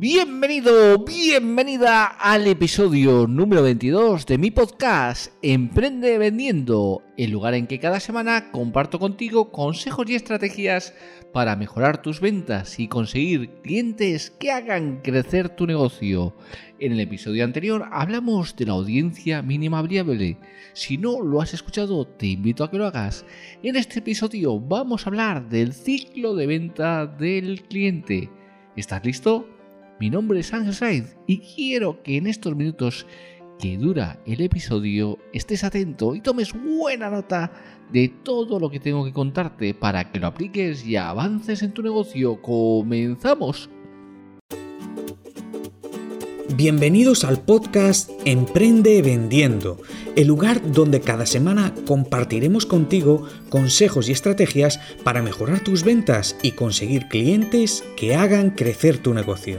Bienvenido, bienvenida al episodio número 22 de mi podcast Emprende Vendiendo, el lugar en que cada semana comparto contigo consejos y estrategias para mejorar tus ventas y conseguir clientes que hagan crecer tu negocio. En el episodio anterior hablamos de la audiencia mínima viable. Si no lo has escuchado, te invito a que lo hagas. En este episodio vamos a hablar del ciclo de venta del cliente. ¿Estás listo? Mi nombre es Ángel Sainz y quiero que en estos minutos que dura el episodio estés atento y tomes buena nota de todo lo que tengo que contarte para que lo apliques y avances en tu negocio. ¡Comenzamos! Bienvenidos al podcast Emprende Vendiendo, el lugar donde cada semana compartiremos contigo consejos y estrategias para mejorar tus ventas y conseguir clientes que hagan crecer tu negocio.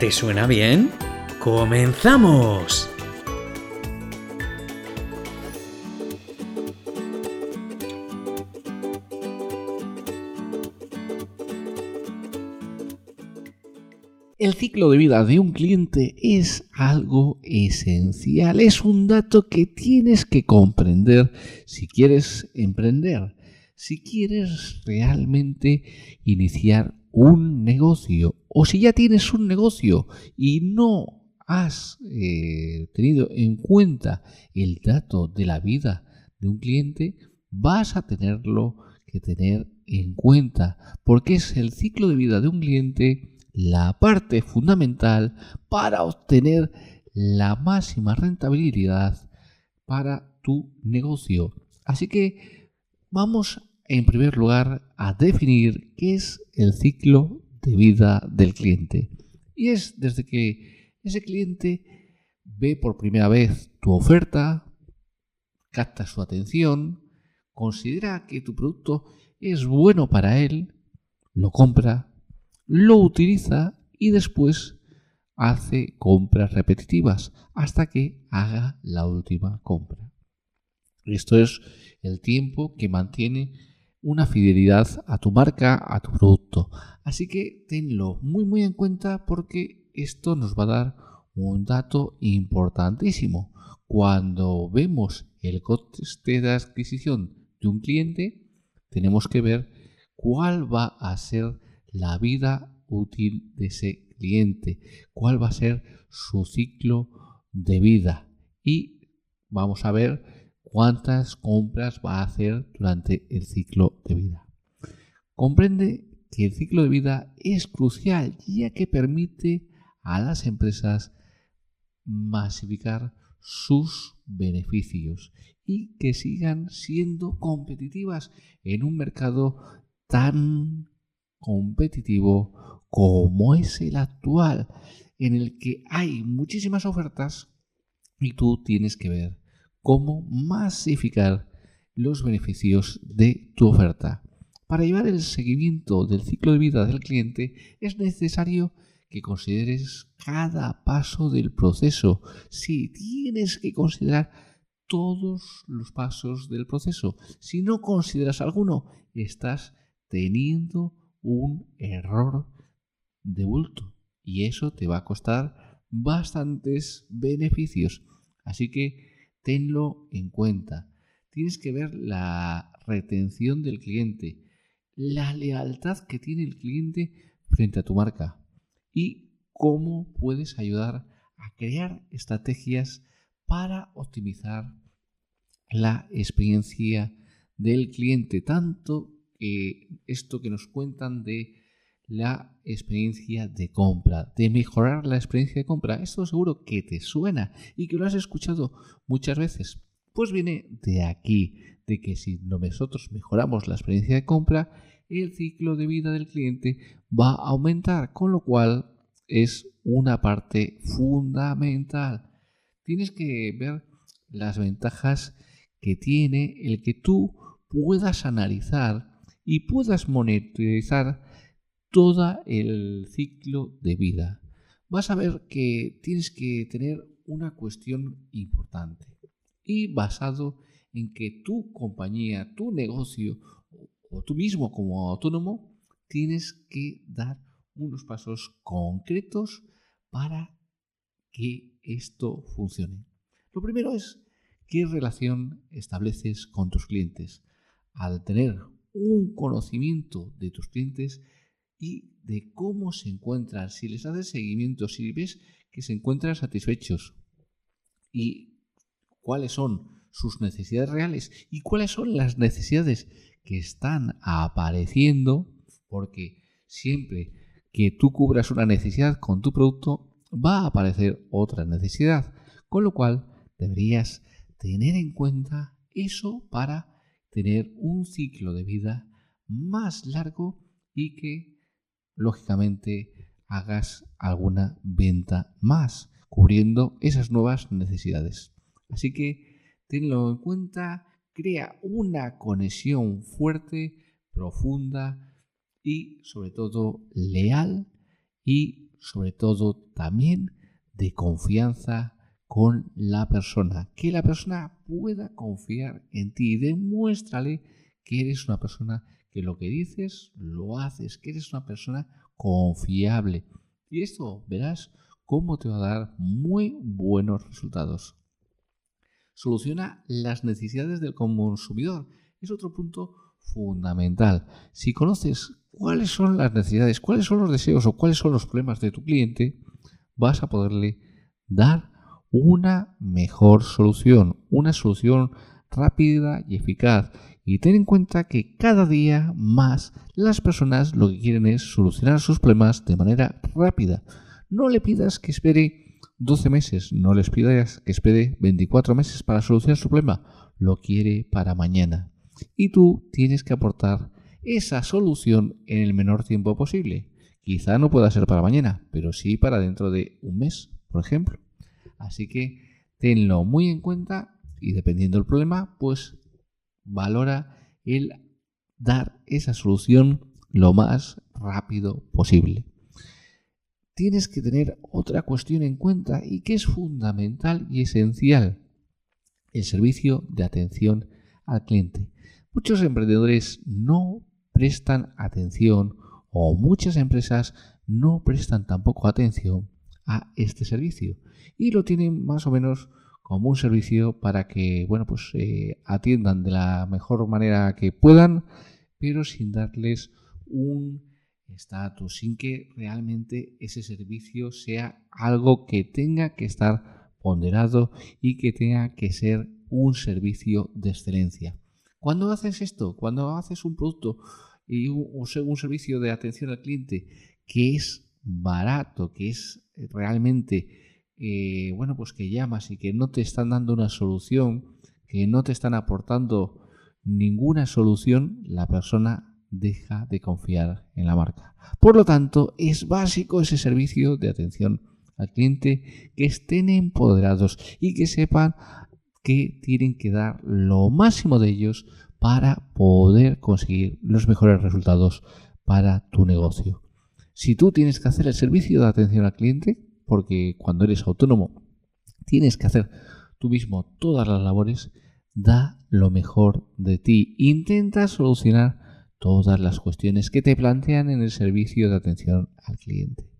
¿Te suena bien? ¡Comenzamos! El ciclo de vida de un cliente es algo esencial, es un dato que tienes que comprender si quieres emprender, si quieres realmente iniciar un negocio o si ya tienes un negocio y no has eh, tenido en cuenta el dato de la vida de un cliente, vas a tenerlo que tener en cuenta porque es el ciclo de vida de un cliente la parte fundamental para obtener la máxima rentabilidad para tu negocio. Así que vamos en primer lugar a definir qué es el ciclo de vida del cliente. Y es desde que ese cliente ve por primera vez tu oferta, capta su atención, considera que tu producto es bueno para él, lo compra, lo utiliza y después hace compras repetitivas hasta que haga la última compra. Esto es el tiempo que mantiene una fidelidad a tu marca, a tu producto. Así que tenlo muy muy en cuenta porque esto nos va a dar un dato importantísimo. Cuando vemos el coste de adquisición de un cliente, tenemos que ver cuál va a ser la vida útil de ese cliente, cuál va a ser su ciclo de vida y vamos a ver cuántas compras va a hacer durante el ciclo de vida. Comprende que el ciclo de vida es crucial ya que permite a las empresas masificar sus beneficios y que sigan siendo competitivas en un mercado tan competitivo como es el actual, en el que hay muchísimas ofertas y tú tienes que ver cómo masificar los beneficios de tu oferta. Para llevar el seguimiento del ciclo de vida del cliente es necesario que consideres cada paso del proceso. Si tienes que considerar todos los pasos del proceso. Si no consideras alguno, estás teniendo un error de bulto y eso te va a costar bastantes beneficios. Así que tenlo en cuenta. Tienes que ver la retención del cliente, la lealtad que tiene el cliente frente a tu marca y cómo puedes ayudar a crear estrategias para optimizar la experiencia del cliente, tanto que esto que nos cuentan de la experiencia de compra, de mejorar la experiencia de compra. Esto seguro que te suena y que lo has escuchado muchas veces. Pues viene de aquí, de que si nosotros mejoramos la experiencia de compra, el ciclo de vida del cliente va a aumentar, con lo cual es una parte fundamental. Tienes que ver las ventajas que tiene el que tú puedas analizar y puedas monetizar todo el ciclo de vida. Vas a ver que tienes que tener una cuestión importante y basado en que tu compañía, tu negocio o tú mismo como autónomo tienes que dar unos pasos concretos para que esto funcione. Lo primero es qué relación estableces con tus clientes. Al tener un conocimiento de tus clientes y de cómo se encuentran, si les haces seguimiento, si ves que se encuentran satisfechos y cuáles son sus necesidades reales y cuáles son las necesidades que están apareciendo, porque siempre que tú cubras una necesidad con tu producto, va a aparecer otra necesidad, con lo cual deberías tener en cuenta eso para tener un ciclo de vida más largo y que lógicamente hagas alguna venta más cubriendo esas nuevas necesidades. Así que tenlo en cuenta, crea una conexión fuerte, profunda y sobre todo leal y sobre todo también de confianza con la persona, que la persona pueda confiar en ti. Demuéstrale que eres una persona que lo que dices lo haces, que eres una persona confiable. Y esto verás cómo te va a dar muy buenos resultados. Soluciona las necesidades del consumidor. Es otro punto fundamental. Si conoces cuáles son las necesidades, cuáles son los deseos o cuáles son los problemas de tu cliente, vas a poderle dar una mejor solución, una solución rápida y eficaz. Y ten en cuenta que cada día más las personas lo que quieren es solucionar sus problemas de manera rápida. No le pidas que espere 12 meses, no les pidas que espere 24 meses para solucionar su problema. Lo quiere para mañana. Y tú tienes que aportar esa solución en el menor tiempo posible. Quizá no pueda ser para mañana, pero sí para dentro de un mes, por ejemplo. Así que tenlo muy en cuenta y dependiendo del problema, pues valora el dar esa solución lo más rápido posible. Tienes que tener otra cuestión en cuenta y que es fundamental y esencial, el servicio de atención al cliente. Muchos emprendedores no prestan atención o muchas empresas no prestan tampoco atención a este servicio y lo tienen más o menos como un servicio para que bueno pues eh, atiendan de la mejor manera que puedan pero sin darles un estatus sin que realmente ese servicio sea algo que tenga que estar ponderado y que tenga que ser un servicio de excelencia. Cuando haces esto cuando haces un producto y un, un servicio de atención al cliente que es barato, que es realmente, eh, bueno, pues que llamas y que no te están dando una solución, que no te están aportando ninguna solución, la persona deja de confiar en la marca. Por lo tanto, es básico ese servicio de atención al cliente, que estén empoderados y que sepan que tienen que dar lo máximo de ellos para poder conseguir los mejores resultados para tu negocio. Si tú tienes que hacer el servicio de atención al cliente, porque cuando eres autónomo tienes que hacer tú mismo todas las labores, da lo mejor de ti. Intenta solucionar todas las cuestiones que te plantean en el servicio de atención al cliente.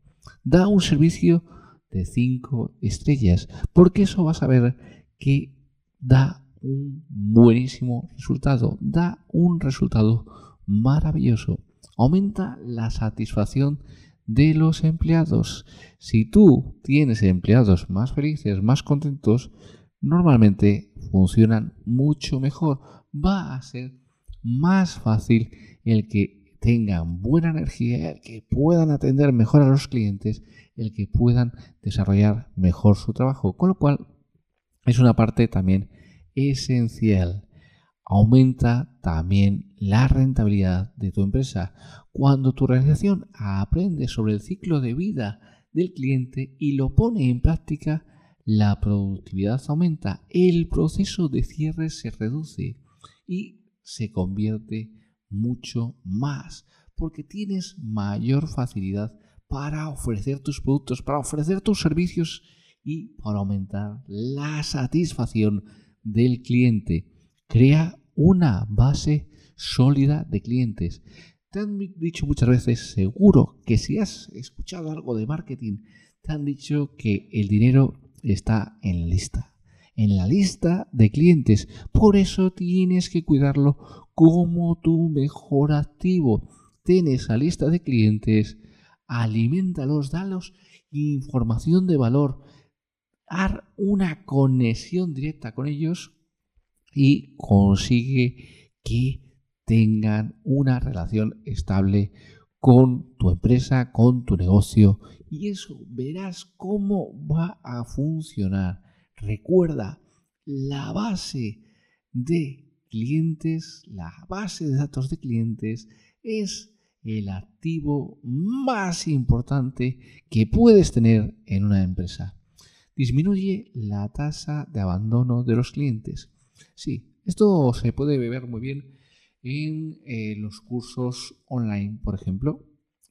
Da un servicio de 5 estrellas, porque eso vas a ver que da un buenísimo resultado, da un resultado maravilloso aumenta la satisfacción de los empleados. Si tú tienes empleados más felices, más contentos, normalmente funcionan mucho mejor. Va a ser más fácil el que tengan buena energía, el que puedan atender mejor a los clientes, el que puedan desarrollar mejor su trabajo. Con lo cual es una parte también esencial. Aumenta también la rentabilidad de tu empresa. Cuando tu organización aprende sobre el ciclo de vida del cliente y lo pone en práctica, la productividad aumenta, el proceso de cierre se reduce y se convierte mucho más porque tienes mayor facilidad para ofrecer tus productos, para ofrecer tus servicios y para aumentar la satisfacción del cliente. Crea una base sólida de clientes. Te han dicho muchas veces, seguro que si has escuchado algo de marketing, te han dicho que el dinero está en la lista, en la lista de clientes. Por eso tienes que cuidarlo como tu mejor activo. Ten esa lista de clientes, alimentalos, dalos información de valor, haz una conexión directa con ellos y consigue que tengan una relación estable con tu empresa, con tu negocio y eso verás cómo va a funcionar. Recuerda, la base de clientes, la base de datos de clientes es el activo más importante que puedes tener en una empresa. Disminuye la tasa de abandono de los clientes. Sí, esto se puede ver muy bien en eh, los cursos online, por ejemplo.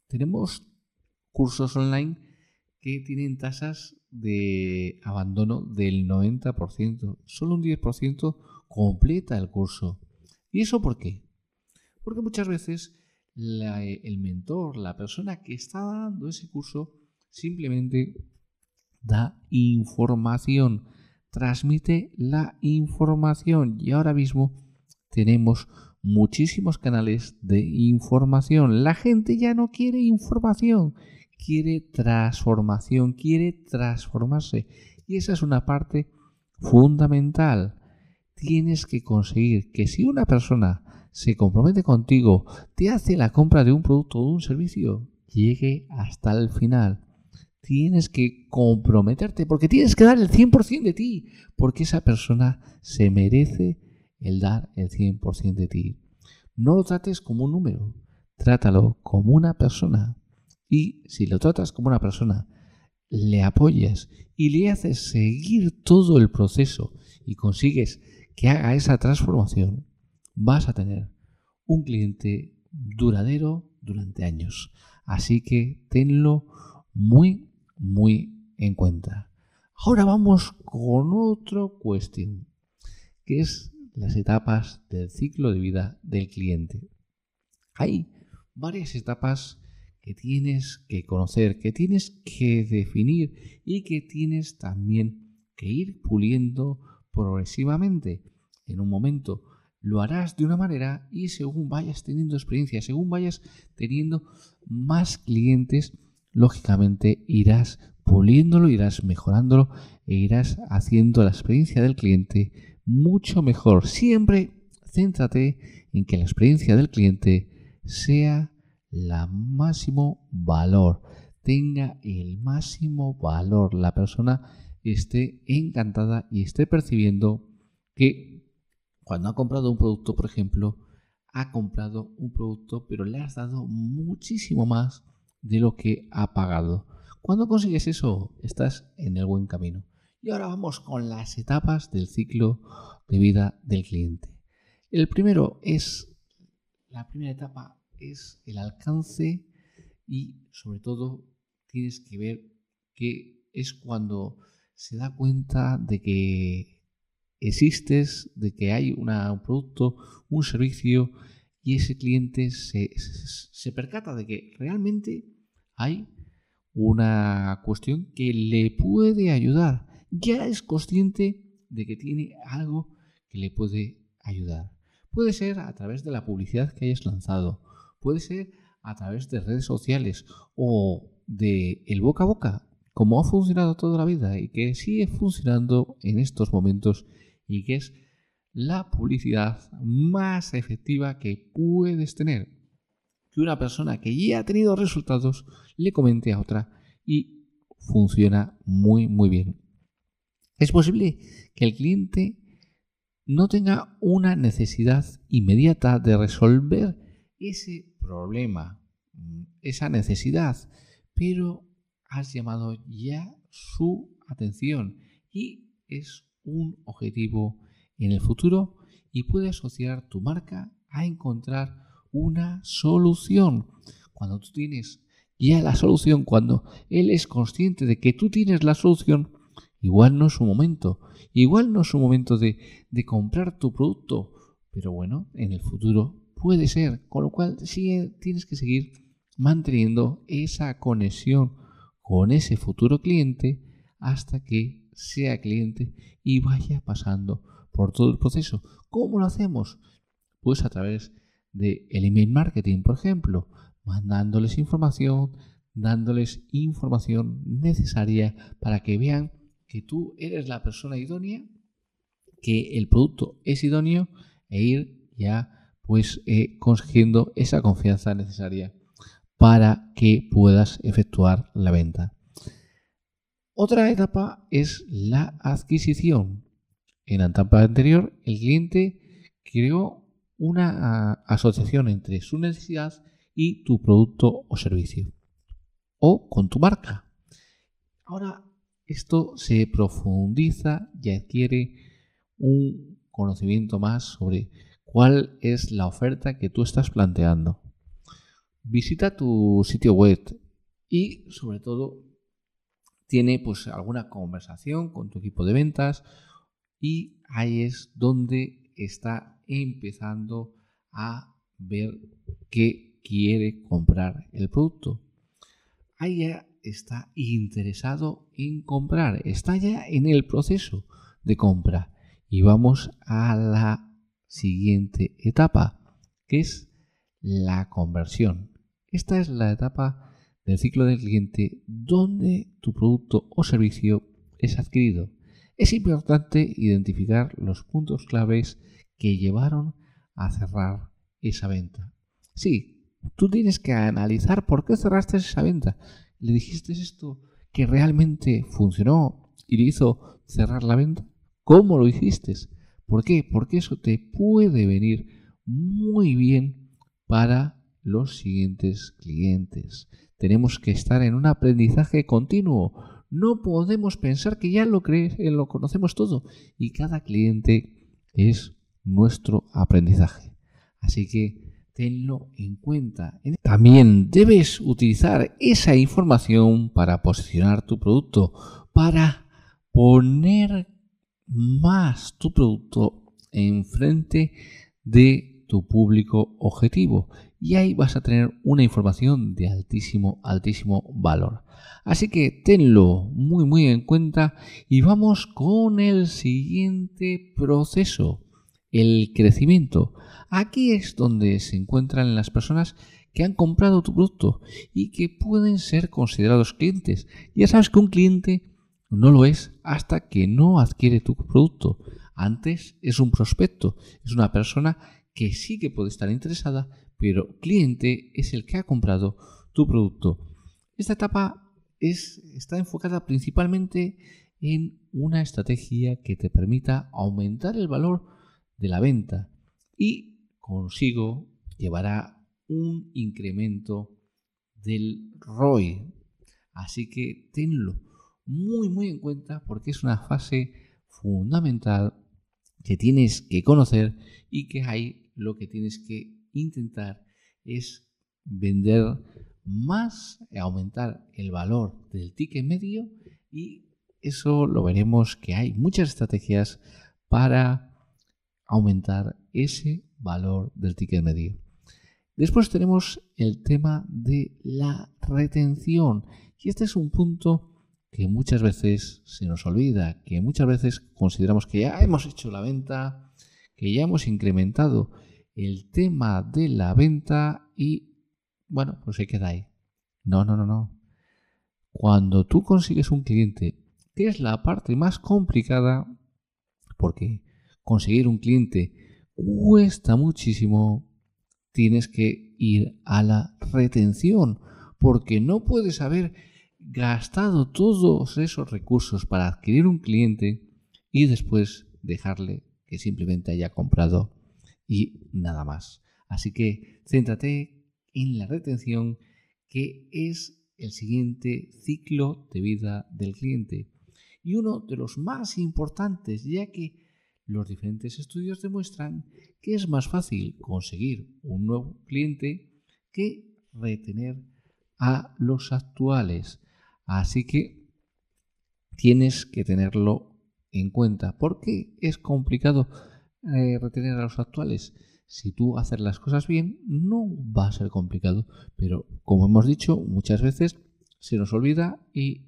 Tenemos cursos online que tienen tasas de abandono del 90%. Solo un 10% completa el curso. ¿Y eso por qué? Porque muchas veces el mentor, la persona que está dando ese curso, simplemente da información, transmite la información y ahora mismo tenemos muchísimos canales de información. La gente ya no quiere información, quiere transformación, quiere transformarse. Y esa es una parte fundamental. Tienes que conseguir que si una persona se compromete contigo, te hace la compra de un producto o de un servicio, llegue hasta el final. Tienes que comprometerte porque tienes que dar el 100% de ti, porque esa persona se merece el dar el 100% de ti. No lo trates como un número, trátalo como una persona. Y si lo tratas como una persona, le apoyas y le haces seguir todo el proceso y consigues que haga esa transformación, vas a tener un cliente duradero durante años. Así que tenlo muy, muy en cuenta. Ahora vamos con otra cuestión, que es las etapas del ciclo de vida del cliente. Hay varias etapas que tienes que conocer, que tienes que definir y que tienes también que ir puliendo progresivamente. En un momento lo harás de una manera y según vayas teniendo experiencia, según vayas teniendo más clientes, lógicamente irás puliéndolo, irás mejorándolo e irás haciendo la experiencia del cliente mucho mejor. Siempre céntrate en que la experiencia del cliente sea la máximo valor, tenga el máximo valor, la persona esté encantada y esté percibiendo que cuando ha comprado un producto, por ejemplo, ha comprado un producto, pero le has dado muchísimo más de lo que ha pagado. Cuando consigues eso, estás en el buen camino. Y ahora vamos con las etapas del ciclo de vida del cliente. El primero es, la primera etapa es el alcance y sobre todo tienes que ver que es cuando se da cuenta de que existes, de que hay un producto, un servicio y ese cliente se, se percata de que realmente hay una cuestión que le puede ayudar ya es consciente de que tiene algo que le puede ayudar. Puede ser a través de la publicidad que hayas lanzado, puede ser a través de redes sociales o de el boca a boca, como ha funcionado toda la vida y que sigue funcionando en estos momentos y que es la publicidad más efectiva que puedes tener. Que una persona que ya ha tenido resultados le comente a otra y funciona muy muy bien. Es posible que el cliente no tenga una necesidad inmediata de resolver ese problema, esa necesidad, pero has llamado ya su atención y es un objetivo en el futuro y puede asociar tu marca a encontrar una solución. Cuando tú tienes ya la solución, cuando él es consciente de que tú tienes la solución, igual no es su momento, igual no es su momento de, de comprar tu producto, pero bueno, en el futuro puede ser, con lo cual sí tienes que seguir manteniendo esa conexión con ese futuro cliente hasta que sea cliente y vaya pasando por todo el proceso. ¿Cómo lo hacemos? Pues a través de el email marketing, por ejemplo, mandándoles información, dándoles información necesaria para que vean que tú eres la persona idónea, que el producto es idóneo e ir ya pues eh, consiguiendo esa confianza necesaria para que puedas efectuar la venta. Otra etapa es la adquisición. En la etapa anterior, el cliente creó una ah, asociación entre su necesidad y tu producto o servicio. O con tu marca. Ahora esto se profundiza y adquiere un conocimiento más sobre cuál es la oferta que tú estás planteando. Visita tu sitio web y sobre todo tiene pues alguna conversación con tu equipo de ventas y ahí es donde está empezando a ver que quiere comprar el producto. Ahí ya está interesado en comprar, está ya en el proceso de compra. Y vamos a la siguiente etapa, que es la conversión. Esta es la etapa del ciclo del cliente donde tu producto o servicio es adquirido. Es importante identificar los puntos claves que llevaron a cerrar esa venta. Sí, tú tienes que analizar por qué cerraste esa venta. ¿Le dijiste esto que realmente funcionó y le hizo cerrar la venta? ¿Cómo lo hiciste? ¿Por qué? Porque eso te puede venir muy bien para los siguientes clientes. Tenemos que estar en un aprendizaje continuo. No podemos pensar que ya lo, eh, lo conocemos todo y cada cliente es nuestro aprendizaje. Así que tenlo en cuenta. También debes utilizar esa información para posicionar tu producto, para poner más tu producto enfrente de tu público objetivo y ahí vas a tener una información de altísimo, altísimo valor. Así que tenlo muy, muy en cuenta y vamos con el siguiente proceso, el crecimiento. Aquí es donde se encuentran las personas que han comprado tu producto y que pueden ser considerados clientes. Ya sabes que un cliente no lo es hasta que no adquiere tu producto. Antes es un prospecto, es una persona que sí que puede estar interesada, pero cliente es el que ha comprado tu producto. Esta etapa es, está enfocada principalmente en una estrategia que te permita aumentar el valor de la venta y consigo llevará un incremento del ROI. Así que tenlo muy muy en cuenta porque es una fase fundamental que tienes que conocer y que hay lo que tienes que intentar es vender más, aumentar el valor del ticket medio y eso lo veremos que hay muchas estrategias para aumentar ese valor del ticket medio. Después tenemos el tema de la retención y este es un punto que muchas veces se nos olvida, que muchas veces consideramos que ya hemos hecho la venta, que ya hemos incrementado el tema de la venta y bueno, pues se queda ahí. No, no, no, no. Cuando tú consigues un cliente, que es la parte más complicada, porque conseguir un cliente cuesta muchísimo, tienes que ir a la retención, porque no puedes haber gastado todos esos recursos para adquirir un cliente y después dejarle que simplemente haya comprado y nada más. Así que céntrate en la retención, que es el siguiente ciclo de vida del cliente. Y uno de los más importantes, ya que los diferentes estudios demuestran que es más fácil conseguir un nuevo cliente que retener a los actuales. Así que tienes que tenerlo en cuenta. ¿Por qué es complicado eh, retener a los actuales? Si tú haces las cosas bien, no va a ser complicado. Pero como hemos dicho, muchas veces se nos olvida y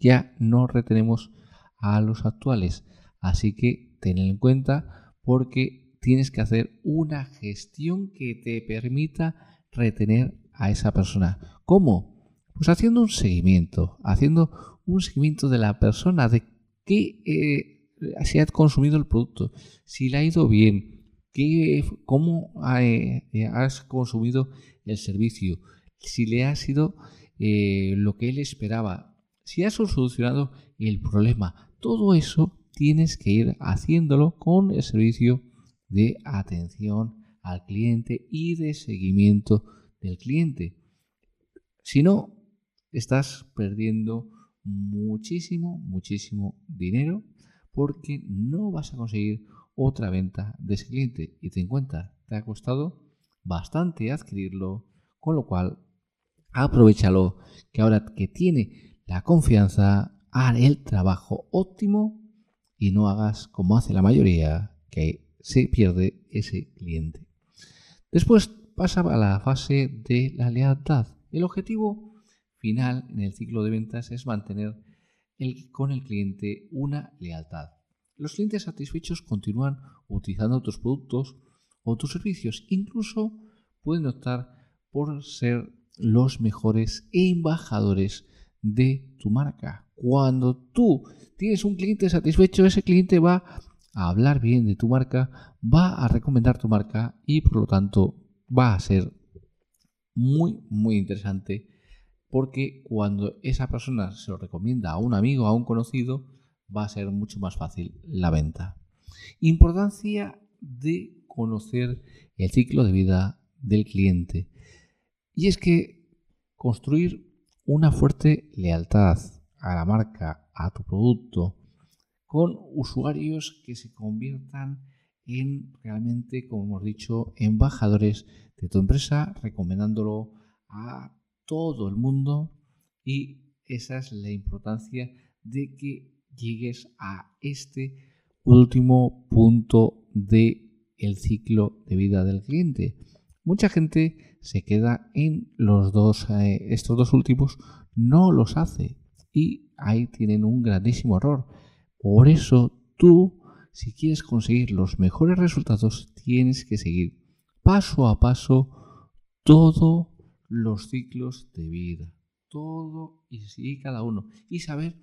ya no retenemos a los actuales. Así que ten en cuenta porque tienes que hacer una gestión que te permita retener a esa persona. ¿Cómo? Pues haciendo un seguimiento, haciendo un seguimiento de la persona, de qué eh, se ha consumido el producto, si le ha ido bien, qué, cómo eh, has consumido el servicio, si le ha sido eh, lo que él esperaba, si has solucionado el problema. Todo eso tienes que ir haciéndolo con el servicio de atención al cliente y de seguimiento del cliente. Si no, estás perdiendo muchísimo, muchísimo dinero porque no vas a conseguir otra venta de ese cliente. Y te en cuenta, te ha costado bastante adquirirlo, con lo cual aprovechalo que ahora que tiene la confianza, hará el trabajo óptimo y no hagas como hace la mayoría, que se pierde ese cliente. Después pasa a la fase de la lealtad. El objetivo final en el ciclo de ventas es mantener con el cliente una lealtad. Los clientes satisfechos continúan utilizando tus productos o tus servicios. Incluso pueden optar por ser los mejores embajadores de tu marca. Cuando tú tienes un cliente satisfecho, ese cliente va a hablar bien de tu marca, va a recomendar tu marca y por lo tanto va a ser muy, muy interesante porque cuando esa persona se lo recomienda a un amigo, a un conocido, va a ser mucho más fácil la venta. Importancia de conocer el ciclo de vida del cliente. Y es que construir una fuerte lealtad a la marca, a tu producto, con usuarios que se conviertan en realmente, como hemos dicho, embajadores de tu empresa, recomendándolo a todo el mundo y esa es la importancia de que llegues a este último punto de el ciclo de vida del cliente. Mucha gente se queda en los dos, eh, estos dos últimos, no los hace y ahí tienen un grandísimo error. Por eso tú si quieres conseguir los mejores resultados, tienes que seguir paso a paso todos los ciclos de vida. Todo y cada uno. Y saber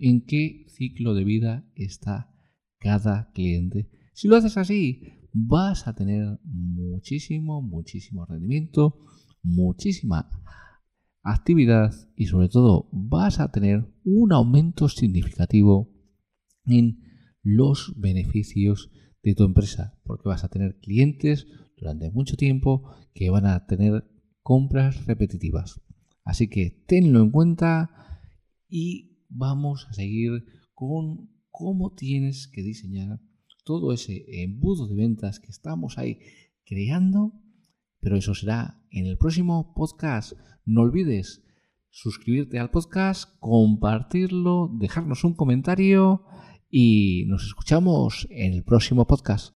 en qué ciclo de vida está cada cliente. Si lo haces así, vas a tener muchísimo, muchísimo rendimiento, muchísima actividad y sobre todo vas a tener un aumento significativo en los beneficios de tu empresa, porque vas a tener clientes durante mucho tiempo que van a tener compras repetitivas. Así que tenlo en cuenta y vamos a seguir con cómo tienes que diseñar todo ese embudo de ventas que estamos ahí creando, pero eso será en el próximo podcast. No olvides suscribirte al podcast, compartirlo, dejarnos un comentario y nos escuchamos en el próximo podcast.